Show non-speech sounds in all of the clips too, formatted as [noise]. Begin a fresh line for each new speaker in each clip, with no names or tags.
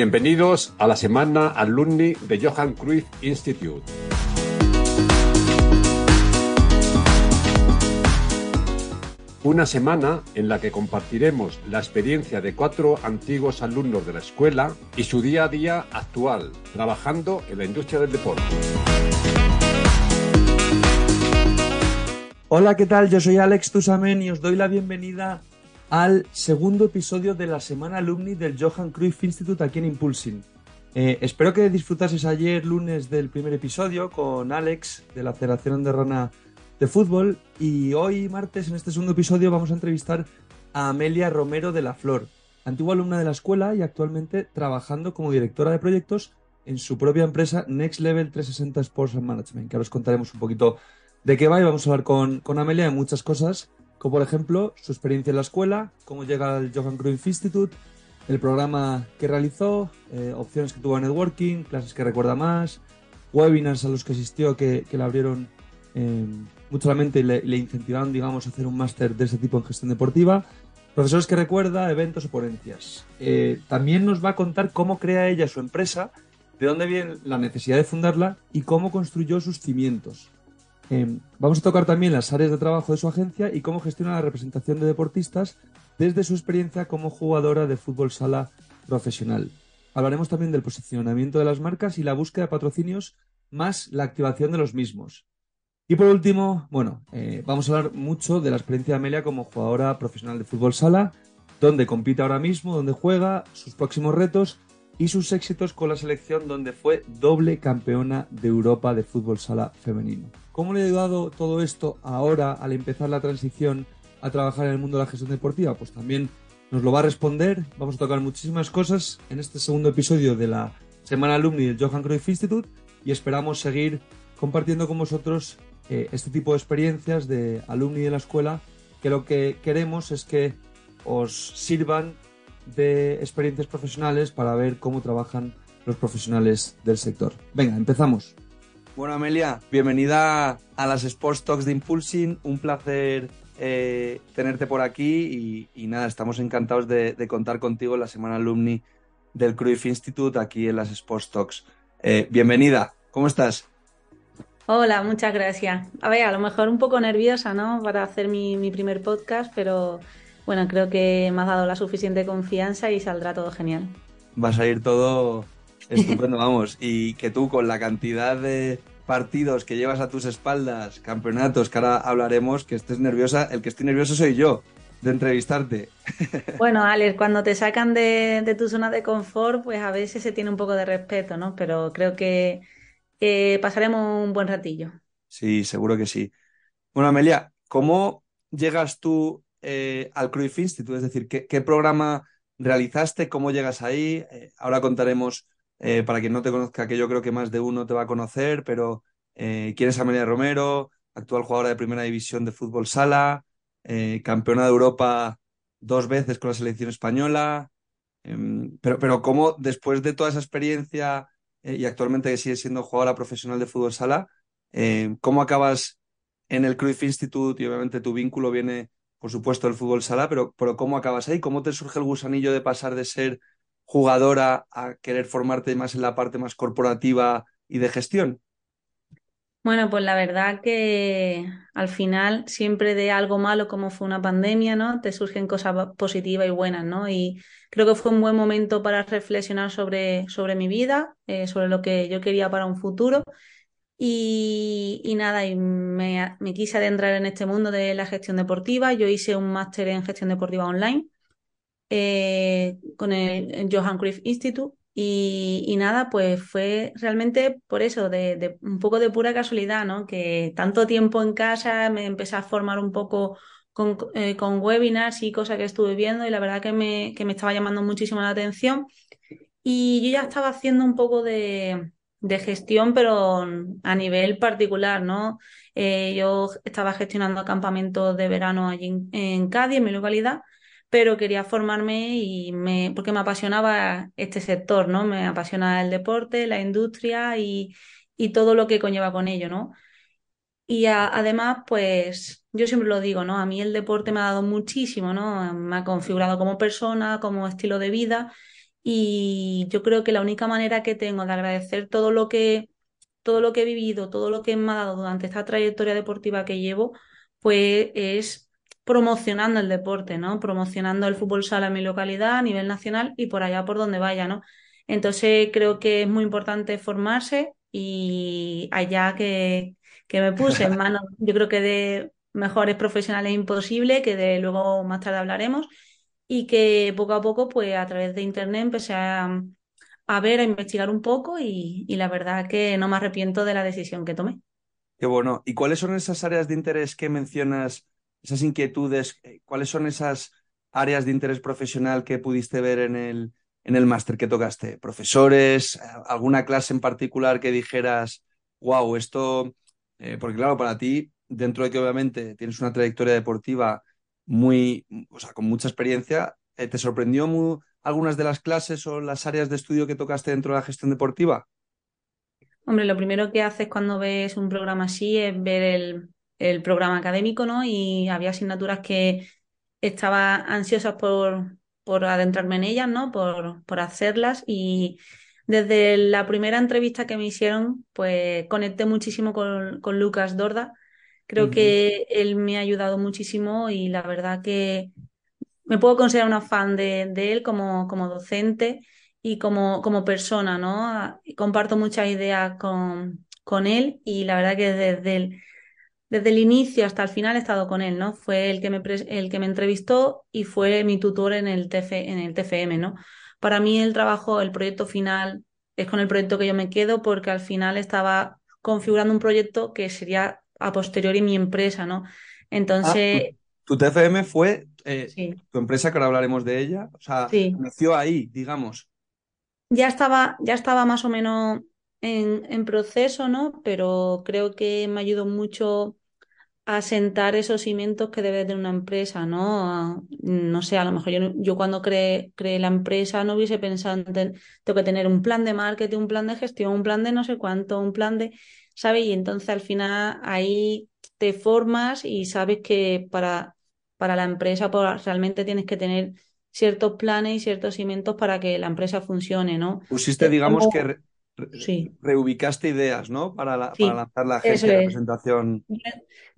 Bienvenidos a la semana alumni de Johan Cruyff Institute. Una semana en la que compartiremos la experiencia de cuatro antiguos alumnos de la escuela y su día a día actual, trabajando en la industria del deporte.
Hola, ¿qué tal? Yo soy Alex Tusamen y os doy la bienvenida al segundo episodio de la semana alumni del Johan Cruyff Institute aquí en Impulsing. Eh, espero que disfrutases ayer lunes del primer episodio con Alex de la Federación Andorrana de Fútbol y hoy martes en este segundo episodio vamos a entrevistar a Amelia Romero de la Flor, antigua alumna de la escuela y actualmente trabajando como directora de proyectos en su propia empresa Next Level 360 Sports and Management, que ahora os contaremos un poquito de qué va y vamos a hablar con, con Amelia de muchas cosas como por ejemplo su experiencia en la escuela, cómo llega al Johan Cruyff Institute, el programa que realizó, eh, opciones que tuvo en networking, clases que recuerda más, webinars a los que asistió que, le abrieron eh, mucho la mente y le, incentivaron, digamos, a hacer un máster de ese tipo en gestión deportiva, profesores que recuerda, eventos o ponencias. Eh, también nos va a contar cómo crea ella su empresa, de dónde viene la necesidad de fundarla y cómo construyó sus cimientos. Em, vamos a tocar también las áreas de trabajo de su agencia y cómo gestiona la representación de deportistas desde su experiencia como jugadora de fútbol sala profesional. Hablaremos también del posicionamiento de las marcas y la búsqueda de patrocinios más la activación de los mismos. Y por último, bueno, eh, vamos a hablar mucho de la experiencia de Amelia como jugadora profesional de fútbol sala, dónde compite ahora mismo, dónde juega, sus próximos retos y sus éxitos con la selección donde fue doble campeona de Europa de fútbol sala femenino. ¿Cómo le ha ayudado todo esto ahora al empezar la transición a trabajar en el mundo de la gestión deportiva? Pues también nos lo va a responder. Vamos a tocar muchísimas cosas en este segundo episodio de la Semana Alumni del Johan Cruyff Institute y esperamos seguir compartiendo con vosotros eh, este tipo de experiencias de alumni de la escuela que lo que queremos es que os sirvan de experiencias profesionales para ver cómo trabajan los profesionales del sector. Venga, empezamos. Bueno, Amelia, bienvenida a las Sports Talks de Impulsing. Un placer eh, tenerte por aquí y, nada, estamos encantados de, contar contigo en la semana alumni del Cruyff Institute aquí en las Sports Talks. Eh, bienvenida, ¿cómo estás?
Hola, muchas gracias. A ver, a lo mejor un poco nerviosa, ¿no? Para hacer mi, mi primer podcast, pero bueno, creo que me has dado la suficiente confianza y saldrá todo genial.
Va a salir todo [laughs] estupendo, vamos. Y que tú con la cantidad de partidos que llevas a tus espaldas, campeonatos, que ahora hablaremos, que estés nerviosa, el que estoy nervioso soy yo de entrevistarte. [laughs]
Bueno, Alex, cuando te sacan de, tu zona de confort, pues a veces se tiene un poco de respeto, ¿no? Pero creo que, pasaremos un buen ratillo.
Sí, seguro que sí. Bueno, Amelia, ¿cómo llegas tú eh, al Cruyff Institute? Es decir, ¿qué, programa realizaste? ¿Cómo llegas ahí? Eh, ahora contaremos, eh, para quien no te conozca, que yo creo que más de uno te va a conocer, pero ¿quién es Amelia Romero? Actual jugadora de primera división de fútbol sala, campeona de Europa dos veces con la selección española. Em, pero, pero ¿cómo después de toda esa experiencia y actualmente que sigues siendo jugadora profesional de fútbol sala, ¿cómo acabas en el Cruyff Institute? Y obviamente tu vínculo viene por supuesto, el fútbol sala, pero, pero ¿cómo acabas ahí? ¿Cómo te surge el gusanillo de pasar de ser jugadora a querer formarte más en la parte más corporativa y de gestión?
Bueno, pues la verdad que al final siempre de algo malo como fue una pandemia, ¿no? Te surgen cosas positivas y buenas, ¿no? Y creo que fue un buen momento para reflexionar sobre, sobre mi vida, eh, sobre lo que yo quería para un futuro y, nada, y me, quise adentrar en este mundo de la gestión deportiva. Yo hice un máster en gestión deportiva online eh, con el, Johan Cruyff Institute. Y, nada, pues fue realmente por eso, de, un poco de pura casualidad, ¿no? Que tanto tiempo en casa me empecé a formar un poco con, eh, con webinars y cosas que estuve viendo y la verdad que me, que me estaba llamando muchísimo la atención. Y yo ya estaba haciendo un poco de, de gestión, pero a nivel particular, ¿no? Eh, yo estaba gestionando campamentos de verano allí en, Cádiz, en mi localidad, pero quería formarme y me, porque me apasionaba este sector, ¿no? Me apasiona el deporte, la industria y, y todo lo que conlleva con ello, ¿no? Y además, pues yo siempre lo digo, ¿no? A mí el deporte me ha dado muchísimo, ¿no? Me ha configurado como persona, como estilo de vida y yo creo que la única manera que tengo de agradecer todo lo que, todo lo que he vivido, todo lo que me ha dado durante esta trayectoria deportiva que llevo, pues es promocionando el deporte, ¿no? Promocionando el fútbol sala en mi localidad a nivel nacional y por allá por donde vaya, ¿no? Entonces creo que es muy importante formarse y allá que, que me puse en [laughs] manos, yo creo que de mejores profesionales imposible, que de luego más tarde hablaremos, y que poco a poco, pues a través de internet empecé a, ver, a investigar un poco y, la verdad que no me arrepiento de la decisión que tomé.
Qué bueno. ¿Y cuáles son esas áreas de interés que mencionas, esas inquietudes? Eh, ¿Cuáles son esas áreas de interés profesional que pudiste ver en el, en el máster que tocaste? ¿Profesores? ¿Alguna clase en particular que dijeras, wow, esto, eh, porque claro, para ti, dentro de que obviamente tienes una trayectoria deportiva muy, o sea, con mucha experiencia, eh, ¿te sorprendió algunas de las clases o las áreas de estudio que tocaste dentro de la gestión deportiva?
Hombre, lo primero que haces cuando ves un programa así es ver el, programa académico, ¿no? Y había asignaturas que estaba ansiosas por, por adentrarme en ellas, ¿no? Por, por hacerlas y desde la primera entrevista que me hicieron, pues conecté muchísimo con, con Lucas Dorda. Creo que él me ha ayudado muchísimo y la verdad que me puedo considerar una fan de, de él como, como docente y como, como persona, ¿no? Comparto muchas ideas con, con él y la verdad que desde el, desde el inicio hasta el final he estado con él, ¿no? Fue el que me, el que me entrevistó y fue mi tutor en el, TF, en el TFM, ¿no? Para mí el trabajo, el proyecto final es con el proyecto que yo me quedo porque al final estaba configurando un proyecto que sería a posteriori mi empresa, ¿no? Entonces...
Ah, tu, TFM fue eh, tu empresa, que ahora hablaremos de ella, o sea, nació ahí, digamos.
Ya estaba, ya estaba más o menos en, en proceso, ¿no? Pero creo que me ayudó mucho a sentar esos cimientos que debe tener una empresa, ¿no? no sé, a lo mejor yo, yo cuando creé, creé, la empresa no hubiese pensado en tengo que tener un plan de marketing, un plan de gestión, un plan de no sé cuánto, un plan de, ¿sabes? Y entonces al final ahí te formas y sabes que para, para la empresa pues, realmente tienes que tener ciertos planes y ciertos cimientos para que la empresa funcione, ¿no?
Pusiste, digamos, que sí. reubicaste ideas, ¿no? Para, lanzar la agencia de presentación.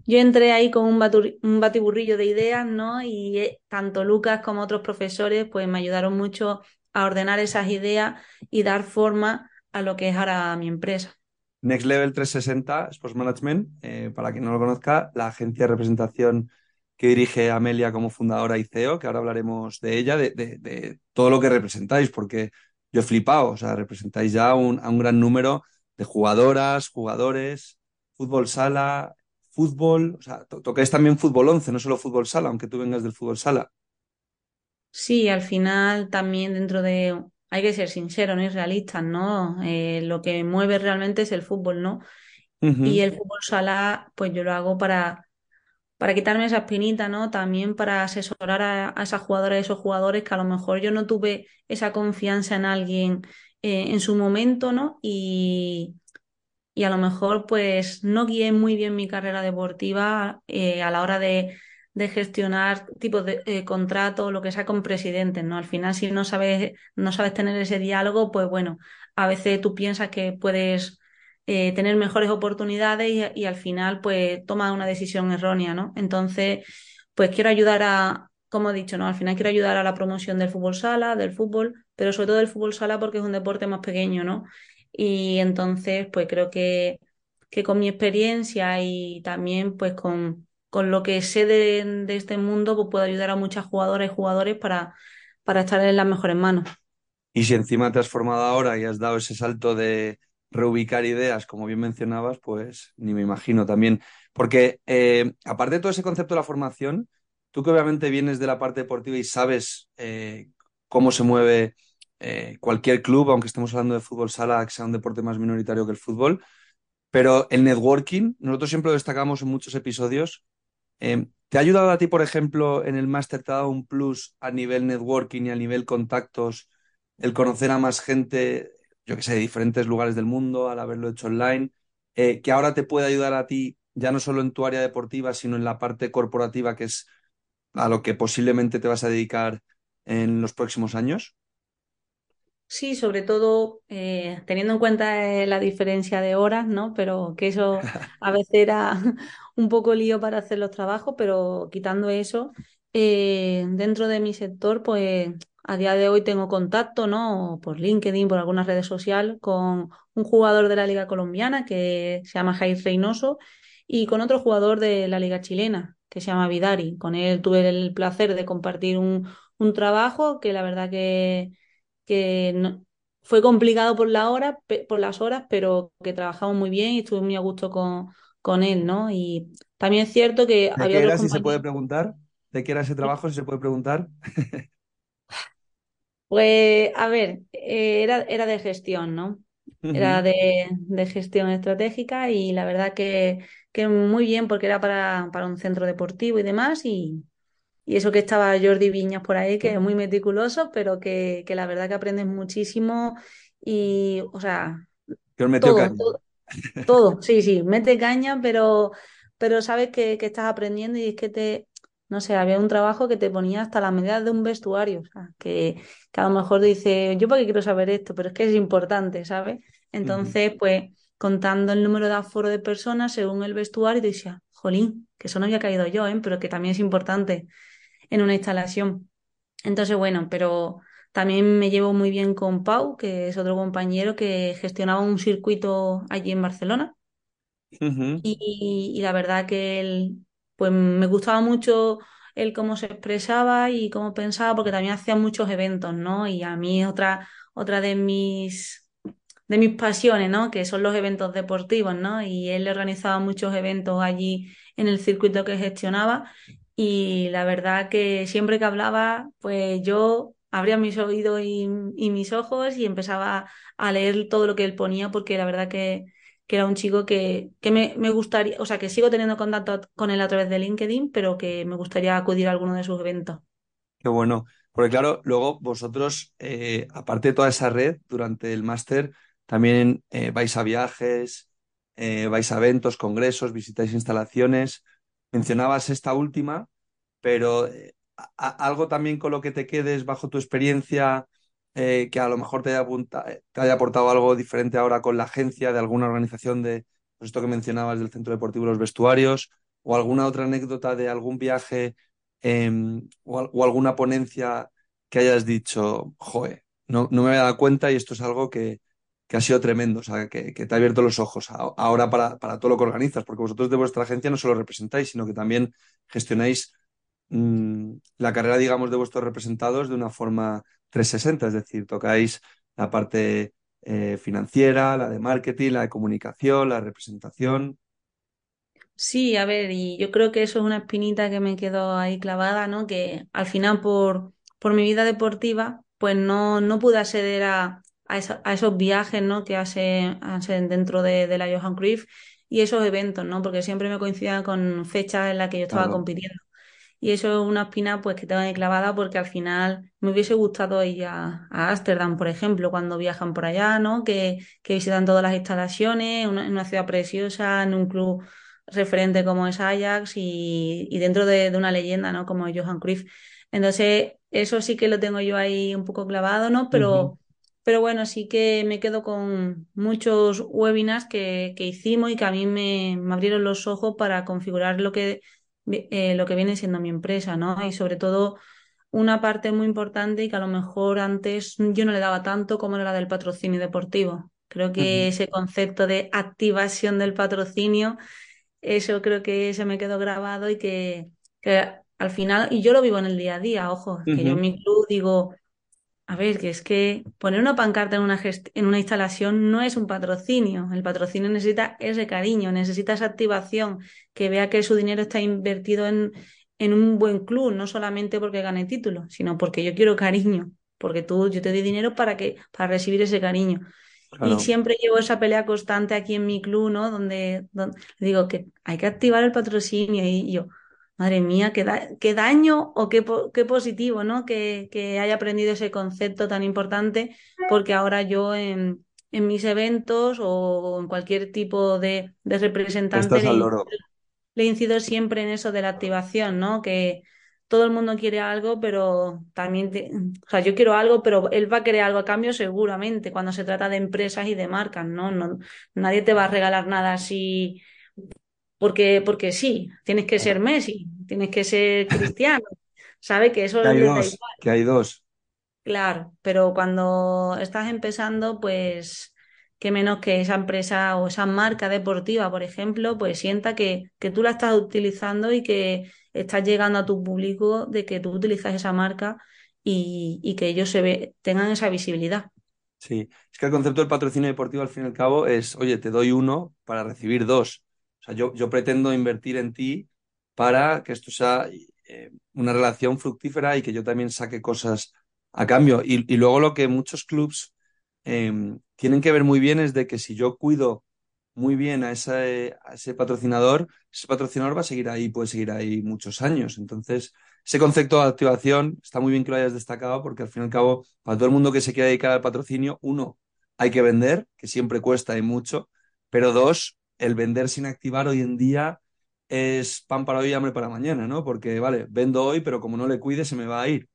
Yo entré ahí con un, un, batiburrillo de ideas, ¿no? Y eh, tanto Lucas como otros profesores, pues me ayudaron mucho a ordenar esas ideas y dar forma a lo que es ahora mi empresa.
Next Level 360 Sports Management, eh, para quien no lo conozca, la agencia de representación que dirige Amelia como fundadora y CEO, que ahora hablaremos de ella, de, de todo lo que representáis, porque yo he flipado, o sea, representáis ya a un gran número de jugadoras, jugadores, fútbol sala, fútbol, o sea, tocáis también fútbol 11, no solo fútbol sala, aunque tú vengas del fútbol sala.
Sí, al final también dentro de, hay que ser sincero, ¿no? Y realistas, ¿no? Eh, lo que mueve realmente es el fútbol, ¿no? Y el fútbol sala, pues yo lo hago para para quitarme esa espinita, ¿no? También para asesorar a, esas jugadoras y esos jugadores que a lo mejor yo no tuve esa confianza en alguien eh, en su momento, ¿no? Y, y, a lo mejor pues no guié muy bien mi carrera deportiva eh, a la hora de, de gestionar tipos de eh, contratos, lo que sea con presidentes, ¿no? Al final si no sabes, no sabes tener ese diálogo, pues bueno, a veces tú piensas que puedes eh, tener mejores oportunidades y, al final pues toma una decisión errónea, ¿no? Entonces, pues quiero ayudar a, como he dicho, ¿no? Al final quiero ayudar a la promoción del fútbol sala, del fútbol, pero sobre todo del fútbol sala porque es un deporte más pequeño, ¿no? Y entonces, pues creo que, que con mi experiencia y también pues con, con lo que sé de, este mundo, pues puedo ayudar a muchas jugadoras y jugadores para, para estar en las mejores manos.
Y si encima te has formado ahora y has dado ese salto de, reubicar ideas, como bien mencionabas, pues ni me imagino también. Porque eh, aparte de todo ese concepto de la formación, tú que obviamente vienes de la parte deportiva y sabes eh, cómo se mueve eh, cualquier club, aunque estemos hablando de fútbol sala, que sea un deporte más minoritario que el fútbol, pero el networking, nosotros siempre lo destacamos en muchos episodios. ¿Te ha ayudado a ti, por ejemplo, en el máster, te ha dado un plus a nivel networking y a nivel contactos, el conocer a más gente yo que sé, de diferentes lugares del mundo, al haberlo hecho online, eh, que ahora te puede ayudar a ti, ya no solo en tu área deportiva, sino en la parte corporativa, que es a lo que posiblemente te vas a dedicar en los próximos años?
Sí, sobre todo eh, teniendo en cuenta eh, la diferencia de horas, ¿no? Pero que eso [laughs] a veces era [laughs] un poco lío para hacer los trabajos, pero quitando eso, eh, dentro de mi sector, pues a día de hoy tengo contacto, ¿no? Por LinkedIn, por algunas redes sociales, con un jugador de la Liga Colombiana que se llama Jair Reynoso y con otro jugador de la Liga Chilena que se llama Vidari. Con él tuve el placer de compartir un, un trabajo que la verdad que que no, fue complicado por, la hora, por las horas, pero que trabajamos muy bien y estuve muy a gusto con, con él, ¿no? Y también es cierto que
¿De
había
qué era, si se puede preguntar? ¿De qué era ese trabajo, si se puede preguntar? [laughs]
Pues, a ver, eh, era, era de gestión, ¿no? Era de, de gestión estratégica y la verdad que, que muy bien porque era para, para un centro deportivo y demás y, y eso que estaba Jordi Viñas por ahí, que es muy meticuloso, pero que, que la verdad que aprendes muchísimo y, o sea,
os metió
todo,
caña.
todo, todo, sí, sí, mete caña, pero, pero sabes que, que estás aprendiendo y es que te, no sé, había un trabajo que te ponía hasta la medida de un vestuario, o sea, que, que a lo mejor dice, yo para qué quiero saber esto, pero es que es importante, ¿sabes? Entonces, pues, contando el número de aforo de personas según el vestuario, te decía, jolín, que eso no había caído yo, ¿eh? Pero que también es importante en una instalación. Entonces, bueno, pero también me llevo muy bien con Pau, que es otro compañero que gestionaba un circuito allí en Barcelona. Y, y la verdad que él, pues me gustaba mucho él cómo se expresaba y cómo pensaba, porque también hacía muchos eventos, ¿no? Y a mí otra, otra de mis, de mis pasiones, ¿no? Que son los eventos deportivos, ¿no? Y él organizaba muchos eventos allí en el circuito que gestionaba. Y la verdad que siempre que hablaba, pues yo abría mis oídos y, mis ojos y empezaba a leer todo lo que él ponía, porque la verdad que que era un chico que, que me, me gustaría, o sea, que sigo teniendo contacto con él a través de LinkedIn, pero que me gustaría acudir a alguno de sus eventos.
Qué bueno. Porque claro, luego vosotros, eh, aparte de toda esa red, durante el máster, también eh, vais a viajes, eh, vais a eventos, congresos, visitáis instalaciones. Mencionabas esta última, pero eh, algo también con lo que te quedes bajo tu experiencia, eh, que a lo mejor te haya, apunta- te haya aportado algo diferente ahora con la agencia de alguna organización de pues esto que mencionabas del centro deportivo los vestuarios, o alguna otra anécdota de algún viaje em, o alguna ponencia que hayas dicho, joe, no, no me había dado cuenta y esto es algo que, que ha sido tremendo, o sea, que, te ha abierto los ojos ahora para, todo lo que organizas, porque vosotros de vuestra agencia no solo representáis, sino que también gestionáis mm, la carrera, digamos, de vuestros representados de una forma 360, es decir, tocáis la parte eh, financiera, la de marketing, la de comunicación, la representación.
Sí, a ver, y yo creo que eso es una espinita que me quedó ahí clavada, ¿no? Que al final por, por mi vida deportiva, pues no, no pude acceder a, a, esa- a esos viajes, ¿no? Que hace, hacen dentro de, de la Johan Cruyff y esos eventos, ¿no? Porque siempre me coincidían con fechas en las que yo estaba
Claro,
compitiendo. Y eso es una espina pues que tengo ahí clavada porque al final me hubiese gustado ir a, a Ámsterdam, por ejemplo, cuando viajan por allá, ¿no? Que, que visitan todas las instalaciones, en una ciudad preciosa, en un club referente como es Ajax y, y dentro de, de una leyenda, ¿no? Como Johan Cruyff. Entonces, eso sí que lo tengo yo ahí un poco clavado, ¿no? Pero, pero bueno, sí que me quedo con muchos webinars que, que hicimos y que a mí me, me abrieron los ojos para configurar lo que eh, lo que viene siendo mi empresa, ¿no? Y sobre todo una parte muy importante y que a lo mejor antes yo no le daba tanto como era la del patrocinio deportivo. Creo que ese concepto de activación del patrocinio, eso creo que se me quedó grabado y que, que al final, y yo lo vivo en el día a día, ojo, que yo en mi club digo... A ver, que es que poner una pancarta en una, en una instalación no es un patrocinio. El patrocinio necesita ese cariño, necesita esa activación, que vea que su dinero está invertido en, en un buen club, no solamente porque gane título, sino porque yo quiero cariño, porque tú, yo te doy dinero para que, para recibir ese cariño. Y siempre llevo esa pelea constante aquí en mi club, ¿no? Donde, donde digo que hay que activar el patrocinio y yo, madre mía, qué, da- qué daño o qué, po- qué positivo, ¿no? Que, que haya aprendido ese concepto tan importante, porque ahora yo en, en mis eventos o en cualquier tipo de, de representante le, incido siempre en eso de la activación, ¿no? Que todo el mundo quiere algo, pero también, o sea, yo quiero algo, pero él va a querer algo a cambio seguramente cuando se trata de empresas y de marcas, ¿no? no nadie te va a regalar nada así porque, porque sí, tienes que ser Messi, tienes que ser Cristiano, ¿sabe? Que eso
que hay dos, que hay dos.
Claro, pero cuando estás empezando, pues qué menos que esa empresa o esa marca deportiva, por ejemplo, pues sienta que, que tú la estás utilizando y que estás llegando a tu público de que tú utilizas esa marca y, que ellos se ve, tengan esa visibilidad.
Sí, es que el concepto del patrocinio deportivo al fin y al cabo es, oye, te doy uno para recibir dos. O sea, yo, yo pretendo invertir en ti para que esto sea eh, una relación fructífera y que yo también saque cosas a cambio. Y, luego lo que muchos clubs em, tienen que ver muy bien es de que si yo cuido muy bien a ese, ese patrocinador, ese patrocinador va a seguir ahí, puede seguir ahí muchos años. Entonces, ese concepto de activación está muy bien que lo hayas destacado porque al fin y al cabo, para todo el mundo que se quiera dedicar al patrocinio, uno, hay que vender, que siempre cuesta y mucho, pero dos, el vender sin activar hoy en día es pan para hoy y hambre para mañana, ¿no? Porque, vale, vendo hoy, pero como no le cuide, se me va a ir.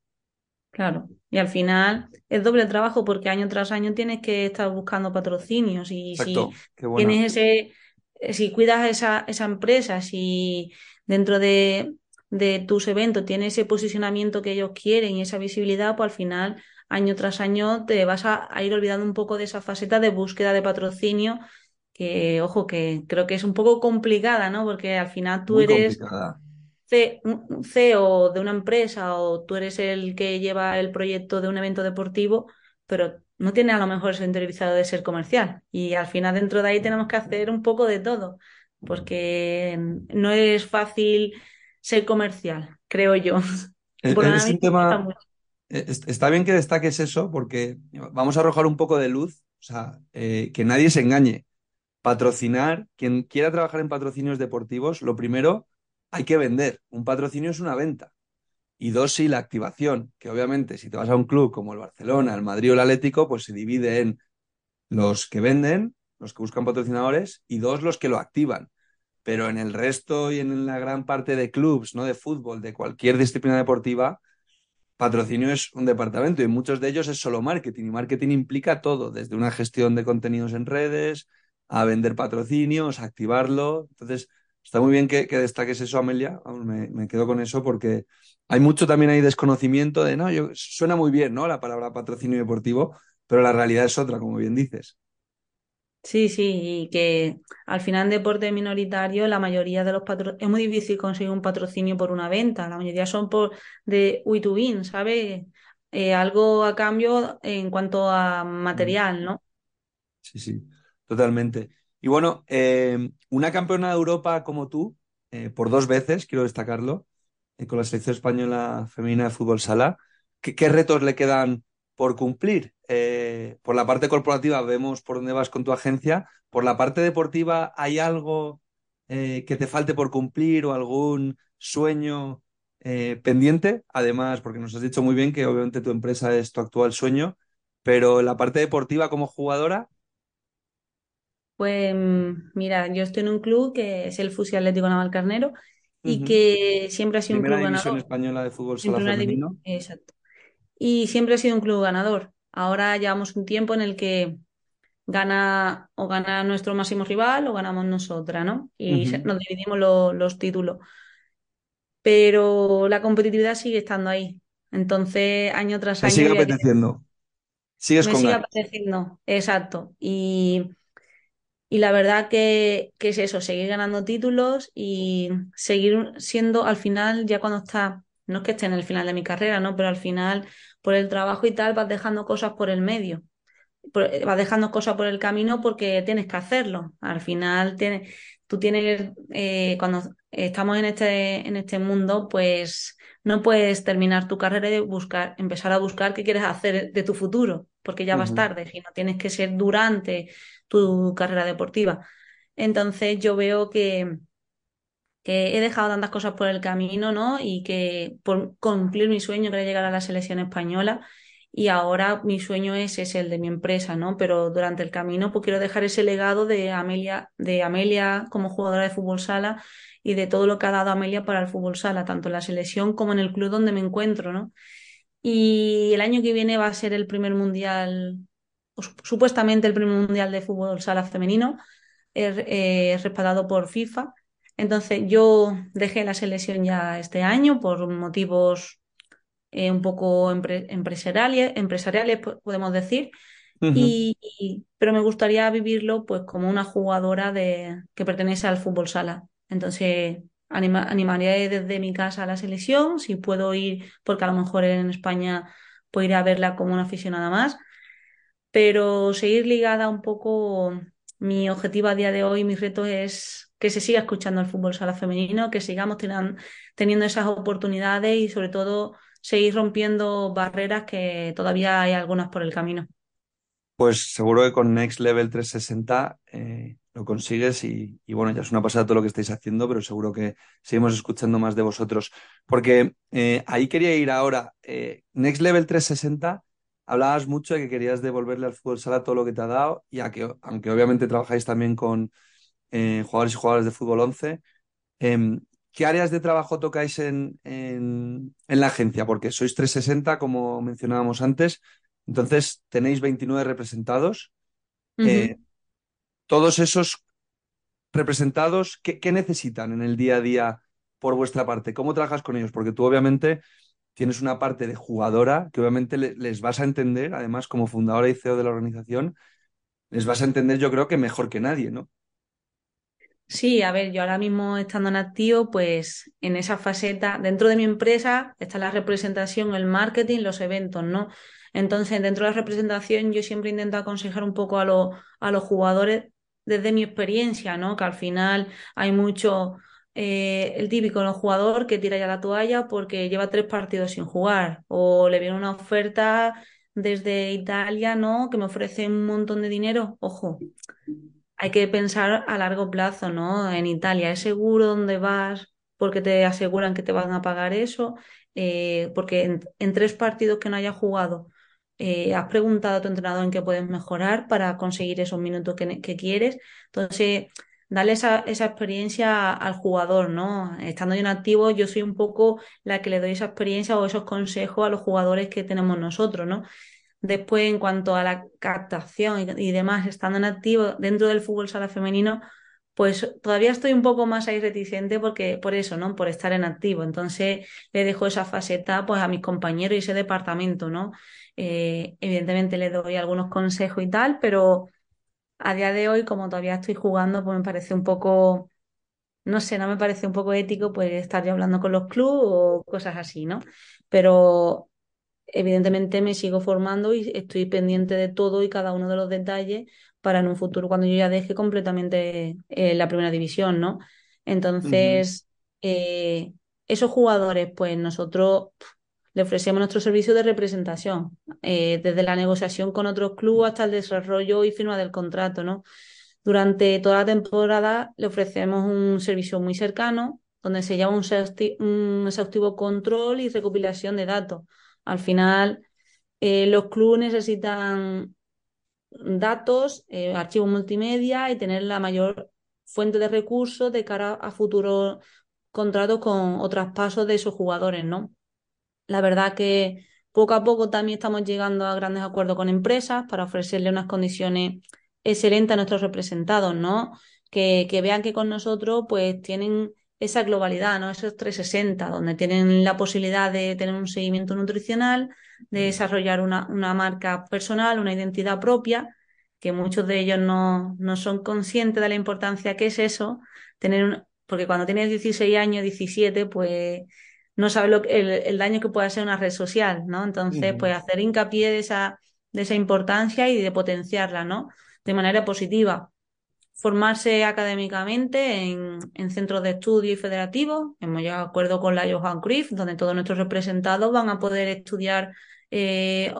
Claro, y al final es doble trabajo porque año tras año tienes que estar buscando patrocinios y si tienes ese, si cuidas esa, esa empresa, si dentro de, de tus eventos tienes ese posicionamiento que ellos quieren y esa visibilidad, pues al final año tras año te vas a, ir olvidando un poco de esa faceta de búsqueda de patrocinio que, ojo, que creo que es un poco complicada, ¿no? Porque al final tú eres un CEO de una empresa o tú eres el que lleva el proyecto de un evento deportivo, pero no tiene a lo mejor ese interiorizado de ser comercial. Y al final dentro de ahí tenemos que hacer un poco de todo, porque no es fácil ser comercial, creo yo. [laughs]
Es, un tema... E, está bien que destaques eso porque vamos a arrojar un poco de luz, o sea, eh, que nadie se engañe. Patrocinar, quien quiera trabajar en patrocinios deportivos, lo primero hay que vender. Un patrocinio es una venta. Y dos, sí, la activación, que obviamente si te vas a un club como el Barcelona, el Madrid o el Atlético, pues se divide en los que venden, los que buscan patrocinadores, y dos, los que lo activan. Pero en el resto y en la gran parte de clubs, ¿no? De fútbol, de cualquier disciplina deportiva, patrocinio es un departamento y muchos de ellos es solo marketing. Y marketing implica todo, desde una gestión de contenidos en redes, a vender patrocinios, a activarlo. Entonces, Está muy bien que, destaques eso, Amelia. Me, quedo con eso porque hay mucho también ahí desconocimiento de, no, yo, suena muy bien, ¿no? La palabra patrocinio deportivo, pero la realidad es otra, como bien dices.
Sí, sí, y que al final en deporte minoritario la mayoría de los patrocinios, es muy difícil conseguir un patrocinio por una venta, la mayoría son por de we to win, ¿sabes? Eh, algo a cambio en cuanto a material, ¿no?
Sí, sí, totalmente. Y bueno, eh, una campeona de Europa como tú, eh, por dos veces, quiero destacarlo, eh, con la selección española femenina de fútbol sala, ¿qué, retos le quedan por cumplir? por la parte corporativa vemos por dónde vas con tu agencia. Por la parte deportiva, ¿hay algo que te falte por cumplir o algún sueño pendiente? Además, porque nos has dicho muy bien que obviamente tu empresa es tu actual sueño, pero la parte deportiva como jugadora,
pues mm, mira, yo estoy en un club que es el Fusi Atlético Navalcarnero y que siempre ha sido un club
división española de fútbol sala femenino.
Exacto. Y siempre ha sido un club ganador. Ahora llevamos un tiempo en el que gana o gana nuestro máximo rival o ganamos nosotras, ¿no? Y nos dividimos los títulos. Pero la competitividad sigue estando ahí. Entonces, año tras año.
sigue apeteciendo. Sigues
me sigue apeteciendo, exacto. Y y la verdad que, es eso, seguir ganando títulos y seguir siendo al final, ya cuando está, no es que esté en el final de mi carrera, ¿no? Pero al final, por el trabajo y tal, vas dejando cosas por el medio. vas dejando cosas por el camino porque tienes que hacerlo. Al final, tienes, tú tienes, eh, cuando estamos en este, en este mundo, pues no puedes terminar tu carrera y buscar, empezar a buscar qué quieres hacer de tu futuro, porque ya vas tarde, sino tienes que ser durante tu carrera deportiva. Entonces yo veo que, que he dejado tantas cosas por el camino, ¿no? Y que por cumplir mi sueño, que era llegar a la selección española, y ahora mi sueño es, es el de mi empresa, ¿no? Pero durante el camino pues quiero dejar ese legado de Amelia, de Amelia como jugadora de fútbol sala y de todo lo que ha dado Amelia para el fútbol sala, tanto en la selección como en el club donde me encuentro, ¿no? Y el año que viene va a ser el primer mundial, supuestamente el primer mundial de fútbol sala femenino, eh, respaldado por FIFA. Entonces yo dejé la selección ya este año por motivos eh, un poco empresariales, empresariales, podemos decir. y, pero me gustaría vivirlo pues como una jugadora de, que pertenece al fútbol sala. Entonces, animaría desde mi casa a la selección, si puedo ir, porque a lo mejor en España puedo ir a verla como una aficionada más, pero seguir ligada un poco, mi objetivo a día de hoy, mi reto es que se siga escuchando el fútbol sala femenino, que sigamos teniendo esas oportunidades y sobre todo seguir rompiendo barreras que todavía hay algunas por el camino.
Pues seguro que con Next Level 360 eh, lo consigues y, bueno, ya es una pasada todo lo que estáis haciendo, pero seguro que seguimos escuchando más de vosotros. Porque eh, ahí quería ir ahora. Eh, Next Level 360, hablabas mucho de que querías devolverle al fútbol sala todo lo que te ha dado, y que, aunque obviamente trabajáis también con jugadores y jugadoras de fútbol 11, em, ¿Qué áreas de trabajo tocáis en, en, la agencia? Porque sois 360, como mencionábamos antes, entonces tenéis 29 representados. Eh, todos esos representados, ¿qué, necesitan en el día a día por vuestra parte? ¿Cómo trabajas con ellos? Porque tú obviamente tienes una parte de jugadora que obviamente les vas a entender, además como fundadora y CEO de la organización, les vas a entender yo creo que mejor que nadie, ¿no?
Sí, a ver, yo ahora mismo estando en activo, pues en esa faceta, dentro de mi empresa está la representación, el marketing, los eventos, ¿no? Entonces, dentro de la representación, yo siempre intento aconsejar un poco a, los a los jugadores desde mi experiencia, ¿no? Que al final hay mucho, eh, el típico ¿no? jugador que tira ya la toalla porque lleva tres partidos sin jugar o le viene una oferta desde Italia, ¿no? Que me ofrece un montón de dinero. Ojo, hay que pensar a largo plazo, ¿no? En Italia, ¿es seguro dónde vas? Porque te aseguran que te van a pagar eso, eh, porque en, tres partidos que no hayas jugado, eh, has preguntado a tu entrenador en qué puedes mejorar para conseguir esos minutos que, quieres. Entonces, darle esa, esa, experiencia al jugador, ¿no? Estando yo en activo, yo soy un poco la que le doy esa experiencia o esos consejos a los jugadores que tenemos nosotros, ¿no? Después, en cuanto a la captación y, demás, estando en activo dentro del fútbol sala femenino, pues todavía estoy un poco más ahí reticente porque por eso, ¿no? Por estar en activo. Entonces le dejo esa faceta pues a mis compañeros y ese departamento, ¿no? Eh, evidentemente le doy algunos consejos y tal, pero a día de hoy, como todavía estoy jugando, pues me parece un poco, no sé, no me parece un poco ético pues estar yo hablando con los clubes o cosas así, ¿no? Pero evidentemente me sigo formando y estoy pendiente de todo y cada uno de los detalles para en un futuro, cuando yo ya deje completamente eh, la primera división, ¿no? Entonces, eh, esos jugadores, pues nosotros le ofrecemos nuestro servicio de representación, eh, desde la negociación con otros clubes hasta el desarrollo y firma del contrato, ¿no? Durante toda la temporada le ofrecemos un servicio muy cercano, donde se llama un exhaustivo control y recopilación de datos al final, eh, los clubes necesitan datos, eh, archivos multimedia y tener la mayor fuente de recursos de cara a futuros contratos con otros pasos de esos jugadores, ¿no? La verdad que poco a poco también estamos llegando a grandes acuerdos con empresas para ofrecerle unas condiciones excelentes a nuestros representados, ¿no? Que, que vean que con nosotros pues tienen esa globalidad, ¿no? Esos 360, donde tienen la posibilidad de tener un seguimiento nutricional, de desarrollar una, una marca personal, una identidad propia, que muchos de ellos no, no son conscientes de la importancia que es eso, tener porque cuando tienes 16 años, 17, pues no sabes lo, el, el daño que puede hacer una red social, ¿no? Entonces, pues hacer hincapié de esa, de esa importancia y de potenciarla, ¿no? De manera positiva formarse académicamente en, centros de estudio y federativos. Hemos llegado a acuerdo con la Johan Cruyff, donde todos nuestros representados van a poder estudiar eh,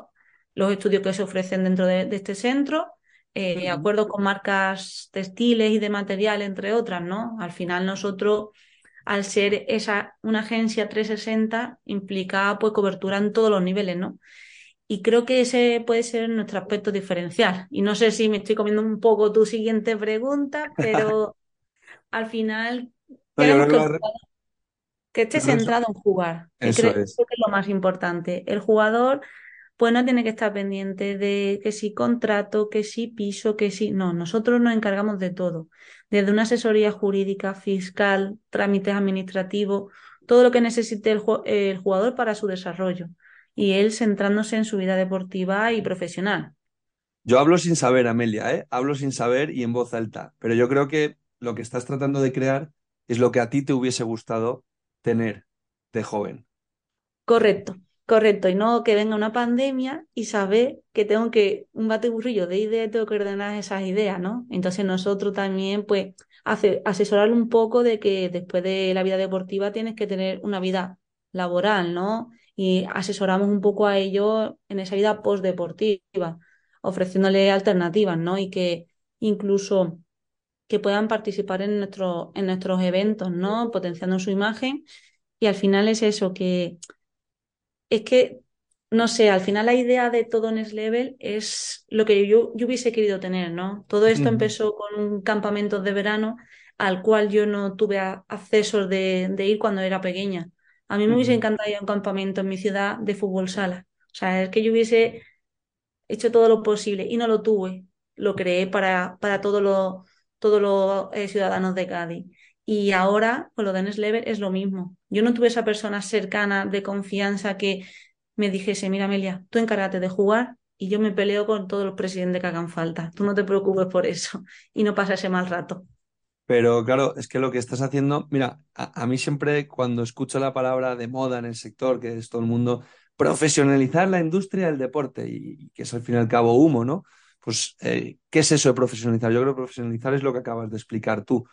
los estudios que se ofrecen dentro de, este centro. Eh, acuerdo con marcas textiles y de material, entre otras, ¿no? Al final nosotros, al ser esa, una agencia 360, implica pues cobertura en todos los niveles, ¿no? Y creo que ese puede ser nuestro aspecto diferencial. Y no sé si me estoy comiendo un poco tu siguiente pregunta, [laughs] pero al final que, esté centrado en jugar.
Eso
creo
es.
que es lo más importante. El jugador pues no tiene que estar pendiente de que si contrato, que si piso, que si... No, nosotros nos encargamos de todo. Desde una asesoría jurídica, fiscal, trámites administrativos, todo lo que necesite el, el jugador para su desarrollo y él centrándose en su vida deportiva y profesional.
Yo hablo sin saber, Amelia, ¿eh? Hablo sin saber y en voz alta, pero yo creo que lo que estás tratando de crear es lo que a ti te hubiese gustado tener de joven.
Correcto, correcto. Y no que venga una pandemia y saber que tengo que, un batiburrillo de ideas, tengo que ordenar esas ideas, ¿no? Entonces nosotros también, pues, asesorar un poco de que después de la vida deportiva tienes que tener una vida laboral, ¿no? y asesoramos un poco a ellos en esa vida postdeportiva, ofreciéndole alternativas, ¿no? Y que incluso que puedan participar en, nuestro, en nuestros eventos, ¿no? Potenciando su imagen. Y al final es eso, que es que, no sé, al final la idea de todo Next Level es lo que yo, yo hubiese querido tener, ¿no? Todo esto empezó con un campamento de verano al cual yo no tuve acceso de, de ir cuando era pequeña. A mí me hubiese encantado ir a un campamento en mi ciudad de fútbol sala. O sea, es que yo hubiese hecho todo lo posible y no lo tuve. Lo creé para, para todos los, todos los eh, ciudadanos de Cádiz. Y ahora, con lo de Neslever, es lo mismo. Yo no tuve esa persona cercana, de confianza, que me dijese, mira, Amelia, tú encárgate de jugar y yo me peleo con todos los presidentes que hagan falta. Tú no te preocupes por eso [laughs] y no pasa ese mal rato.
Pero claro, es que lo que estás haciendo, mira, a, mí siempre cuando escucho la palabra de moda en el sector, que es todo el mundo, profesionalizar la industria del deporte y, que es al fin y al cabo humo, ¿no? Pues, eh, ¿qué es eso de profesionalizar? Yo creo que profesionalizar es lo que acabas de explicar tú.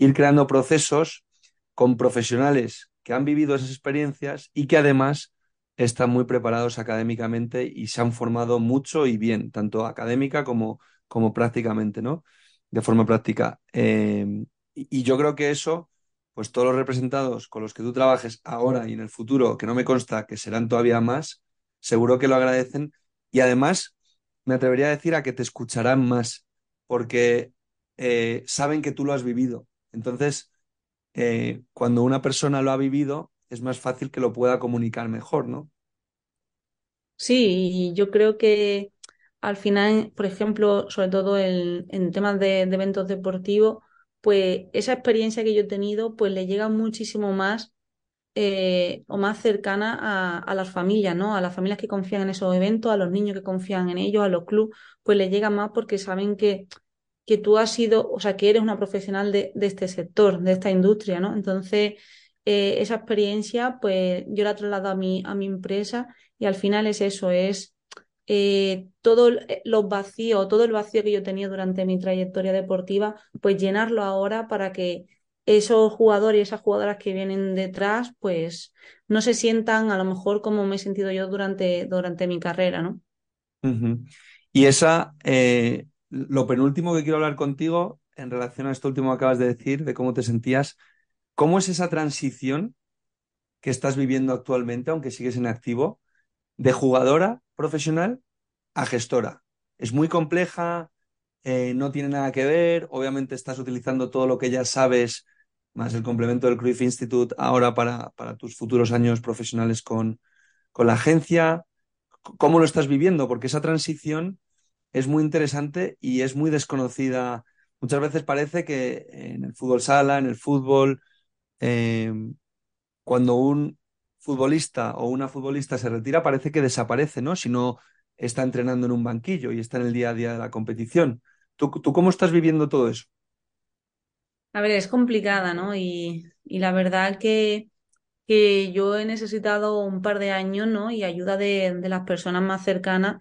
Ir creando procesos con profesionales que han vivido esas experiencias y que además están muy preparados académicamente y se han formado mucho y bien, tanto académica como, como prácticamente, ¿no? de forma práctica. Em, y, yo creo que eso, pues todos los representados con los que tú trabajes ahora y en el futuro, que no me consta que serán todavía más, seguro que lo agradecen y además me atrevería a decir a que te escucharán más porque eh, saben que tú lo has vivido. Entonces, eh, cuando una persona lo ha vivido, es más fácil que lo pueda comunicar mejor, ¿no?
Sí, yo creo que al final, por ejemplo, sobre todo en, temas de, eventos deportivos, pues esa experiencia que yo he tenido, pues le llega muchísimo más eh, o más cercana a, las familias, ¿no? A las familias que confían en esos eventos, a los niños que confían en ellos, a los clubes, pues le llega más porque saben que, que tú has sido, o sea, que eres una profesional de, este sector, de esta industria, ¿no? Entonces, eh, esa experiencia, pues yo la traslado a mi, a mi empresa y al final es eso, es eh, todos eh, los vacíos, todo el vacío que yo tenía durante mi trayectoria deportiva, pues llenarlo ahora para que esos jugadores y esas jugadoras que vienen detrás, pues no se sientan a lo mejor como me he sentido yo durante, durante mi carrera, ¿no?
Y esa, lo penúltimo que quiero hablar contigo en relación a esto último que acabas de decir, de cómo te sentías, ¿cómo es esa transición que estás viviendo actualmente, aunque sigues en activo, de jugadora profesional a gestora. Es muy compleja, eh, no tiene nada que ver, obviamente estás utilizando todo lo que ya sabes, más el complemento del Cruyff Institute ahora para, tus futuros años profesionales con la agencia. ¿Cómo lo estás viviendo? Porque esa transición es muy interesante y es muy desconocida. Muchas veces parece que en el fútbol sala, en el fútbol, eh, cuando un futbolista o una futbolista se retira, parece que desaparece, ¿no? Si no está entrenando en un banquillo y está en el día a día de la competición. ¿Tú, cómo estás viviendo todo eso?
A ver, es complicada, ¿no? Y, la verdad que, que, yo he necesitado un par de años, ¿no? Y ayuda de, de las personas más cercanas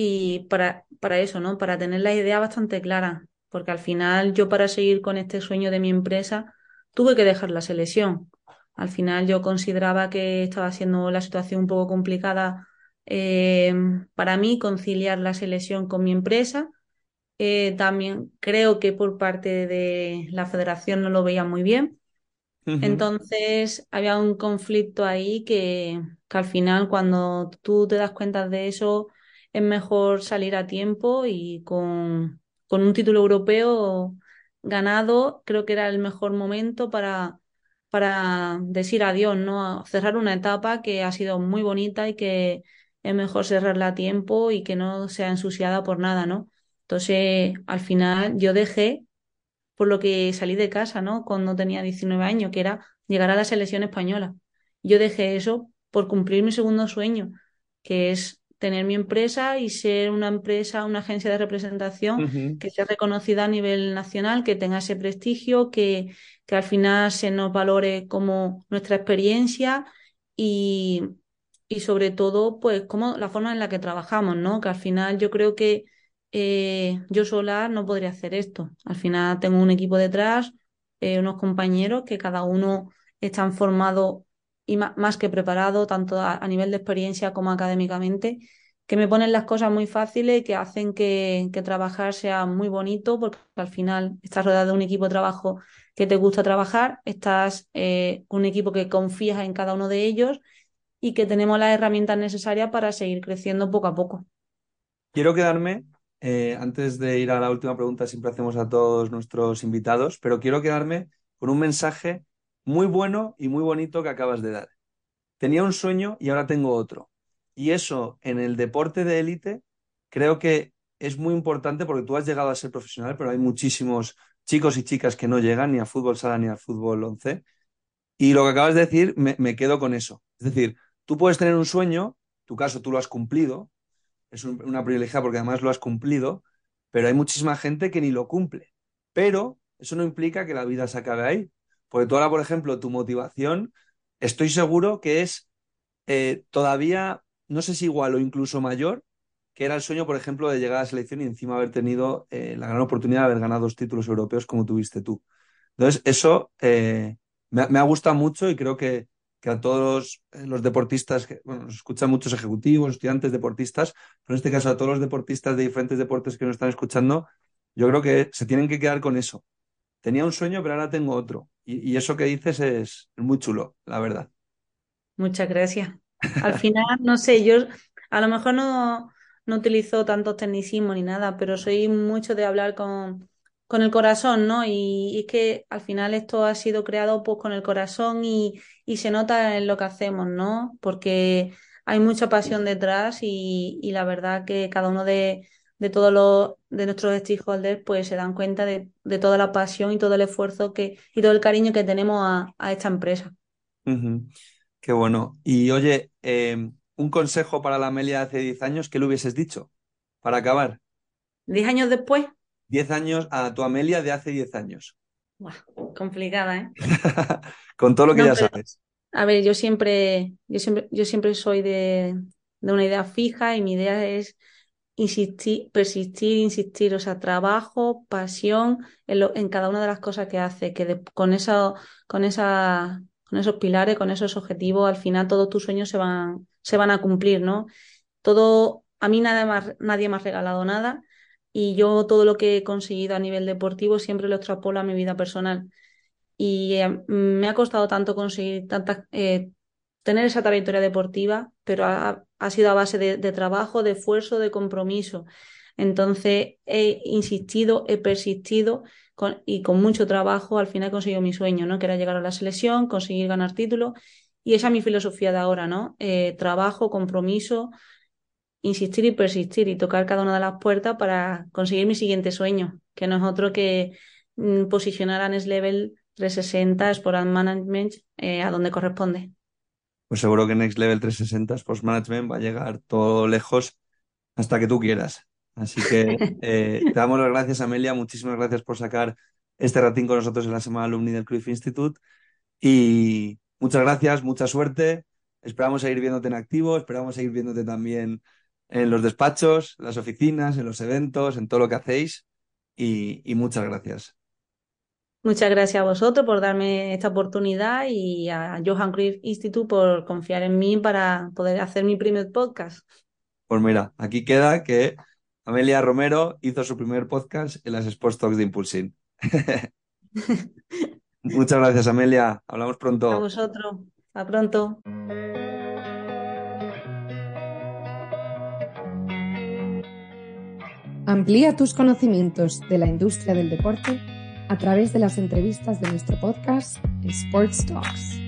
y para, para eso, ¿no? Para tener la idea bastante clara. Porque al final yo para seguir con este sueño de mi empresa tuve que dejar la selección. Al final yo consideraba que estaba siendo la situación un poco complicada eh, para mí conciliar la selección con mi empresa. Eh, también creo que por parte de la federación no lo veía muy bien. Entonces había un conflicto ahí que, que al final cuando tú te das cuenta de eso es mejor salir a tiempo y con, con un título europeo ganado creo que era el mejor momento para, para decir adiós, ¿no? cerrar una etapa que ha sido muy bonita y que es mejor cerrarla a tiempo y que no sea ensuciada por nada, ¿no? Entonces, al final yo dejé por lo que salí de casa, ¿no? Cuando tenía 19 años, que era llegar a la selección española. Yo dejé eso por cumplir mi segundo sueño, que es tener mi empresa y ser una empresa, una agencia de representación que sea reconocida a nivel nacional, que tenga ese prestigio, que, que al final se nos valore como nuestra experiencia y, y sobre todo, pues, como la forma en la que trabajamos, ¿no? Que al final yo creo que eh, yo sola no podría hacer esto. Al final tengo un equipo detrás, eh, unos compañeros que cada uno están formados y más, que preparados, tanto a, nivel de experiencia como académicamente, que me ponen las cosas muy fáciles, que hacen que, trabajar sea muy bonito, porque al final estás rodeado de un equipo de trabajo que te gusta trabajar, estás eh, un equipo que confías en cada uno de ellos y que tenemos las herramientas necesarias para seguir creciendo poco a poco.
Quiero quedarme eh, antes de ir a la última pregunta, siempre hacemos a todos nuestros invitados, pero quiero quedarme con un mensaje muy bueno y muy bonito que acabas de dar. Tenía un sueño y ahora tengo otro. Y eso en el deporte de élite creo que es muy importante porque tú has llegado a ser profesional, pero hay muchísimos chicos y chicas que no llegan ni a fútbol sala ni al fútbol 11. Y lo que acabas de decir, me, me quedo con eso. Es decir, tú puedes tener un sueño, tu caso tú lo has cumplido, es una privilegia porque además lo has cumplido, pero hay muchísima gente que ni lo cumple. Pero eso no implica que la vida se acabe ahí. Porque tú ahora, por ejemplo, tu motivación, estoy seguro que es eh, todavía, no sé si igual o incluso mayor, que era el sueño, por ejemplo, de llegar a la selección y encima haber tenido eh, la gran oportunidad de haber ganado dos títulos europeos como tuviste tú. Entonces, eso eh, me, me, ha gustado mucho y creo que, a todos los deportistas, que bueno, nos escuchan muchos ejecutivos, estudiantes, deportistas, pero en este caso a todos los deportistas de diferentes deportes que nos están escuchando, yo creo que se tienen que quedar con eso. Tenía un sueño, pero ahora tengo otro. Y, eso que dices es muy chulo, la verdad.
Muchas gracias. Al final, [laughs] no sé, yo a lo mejor no, no utilizo tantos tecnicismos ni nada, pero soy mucho de hablar con, con el corazón, ¿no? Y, es que al final esto ha sido creado pues con el corazón y, se nota en lo que hacemos, ¿no? Porque hay mucha pasión detrás y, la verdad que cada uno de, todos los de nuestros stakeholders pues se dan cuenta de, toda la pasión y todo el esfuerzo que y todo el cariño que tenemos a, esta empresa.
Qué bueno. Y oye, em, un consejo para la Amelia de hace 10 años, ¿qué le hubieses dicho para acabar?
¿10 años después?
10 años a tu Amelia de hace 10 años.
complicada, ¿eh? [laughs]
Con todo lo que ya sabes.
A ver, yo siempre, yo siempre, yo siempre soy de, una idea fija y mi idea es insistir, persistir, insistir, o sea, trabajo, pasión en, en cada una de las cosas que hace, que con, eso, con, esa, con esos pilares, con esos objetivos, al final todos tus sueños se van, se van a cumplir, ¿no? Todo, a mí nada más, nadie me ha regalado nada y yo todo lo que he conseguido a nivel deportivo siempre lo extrapolo a mi vida personal. Y eh, me ha costado tanto conseguir eh, tener esa trayectoria deportiva, pero sido a base de, trabajo, de esfuerzo, de compromiso. Entonces he insistido, he persistido y con mucho trabajo al final he conseguido mi sueño, ¿no? Que era llegar a la selección, conseguir ganar títulos. Y esa es mi filosofía de ahora, ¿no? Eh, trabajo, compromiso, insistir y persistir y tocar cada una de las puertas para conseguir mi siguiente sueño, que no es otro que mm, posicionar a Next Level 360 Sport Management eh, a donde corresponde.
Pues seguro que Next Level 360 Sports Management va a llegar todo lejos hasta que tú quieras. Así que [laughs] eh, te damos las gracias, Amelia. Muchísimas gracias por sacar este ratín con nosotros en la Semana Alumni del Cruyff Institute. Y muchas gracias, mucha suerte. Esperamos seguir viéndote en activo, esperamos seguir viéndote también en los despachos, en las oficinas, en los eventos, en todo lo que hacéis y, muchas gracias.
Muchas gracias a vosotros por darme esta oportunidad y a Johan Cruyff Institute por confiar en mí para poder hacer mi primer podcast.
Pues mira, aquí queda que Amelia Romero hizo su primer podcast en las Sports Talks de Impulsing. [laughs] Muchas gracias, Amelia. Hablamos pronto.
A vosotros. Hasta pronto.
Amplía tus conocimientos de la industria del deporte a través de las entrevistas de nuestro podcast Sports Talks.